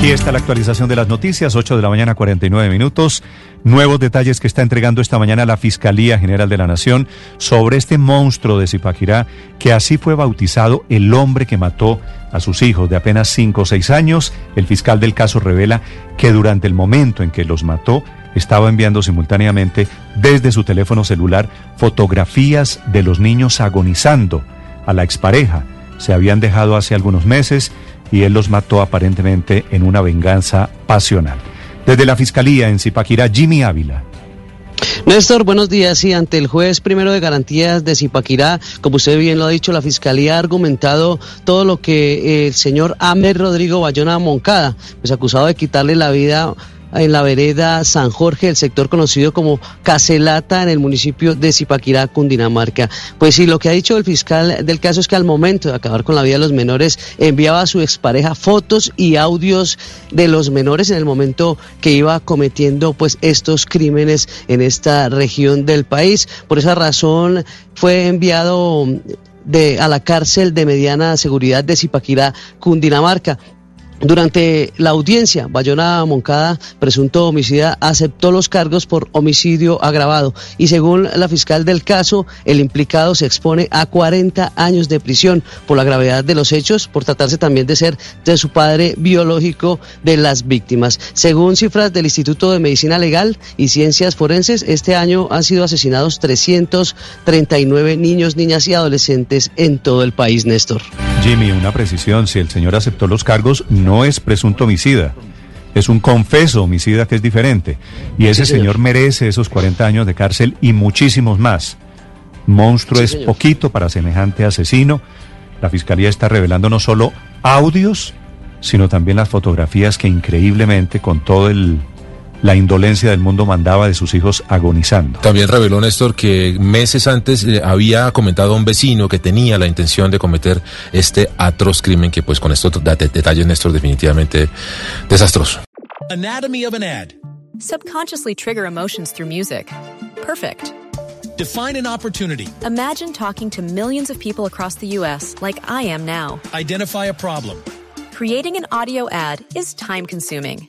Aquí está la actualización de las noticias, 8 de la mañana 49 minutos. Nuevos detalles que está entregando esta mañana la Fiscalía General de la Nación sobre este monstruo de Zipaquirá, que así fue bautizado el hombre que mató a sus hijos de apenas 5 o 6 años. El fiscal del caso revela que durante el momento en que los mató, estaba enviando simultáneamente desde su teléfono celular fotografías de los niños agonizando a la expareja. Se habían dejado hace algunos meses y él los mató aparentemente en una venganza pasional. Desde la Fiscalía en Zipaquirá, Jimmy Ávila. Néstor, buenos días. Y ante el juez primero de garantías de Zipaquirá, como usted bien lo ha dicho, la Fiscalía ha argumentado todo lo que el señor Amer Rodrigo Bayona Moncada, pues acusado de quitarle la vida en la vereda San Jorge, el sector conocido como Caselata en el municipio de Zipaquirá, Cundinamarca. Pues sí, lo que ha dicho el fiscal del caso es que al momento de acabar con la vida de los menores, enviaba a su expareja fotos y audios de los menores en el momento que iba cometiendo pues estos crímenes en esta región del país. Por esa razón fue enviado de, a la cárcel de mediana seguridad de Zipaquirá, Cundinamarca. Durante la audiencia, Bayona Moncada, presunto homicida, aceptó los cargos por homicidio agravado y según la fiscal del caso, el implicado se expone a 40 años de prisión por la gravedad de los hechos, por tratarse también de ser de su padre biológico de las víctimas. Según cifras del Instituto de Medicina Legal y Ciencias Forenses, este año han sido asesinados 339 niños, niñas y adolescentes en todo el país, Néstor. Jimmy, una precisión, si el señor aceptó los cargos, no es presunto homicida. Es un confeso homicida que es diferente. Y ese Sí, señor. señor merece esos 40 años de cárcel y muchísimos más. Monstruo Sí, es señor. poquito para semejante asesino. La fiscalía está revelando no solo audios, sino también las fotografías que increíblemente, con todo el la indolencia del mundo, mandaba de sus hijos agonizando. También reveló Néstor que meses antes eh, había comentado a un vecino que tenía la intención de cometer este atroz crimen que pues con estos detalles Néstor definitivamente desastroso. Anatomy of an ad. Subconsciously trigger emotions through music. Perfect. Define an opportunity. Imagine talking to millions of people across the U.S. like I am now. Identify a problem. Creating an audio ad is time consuming.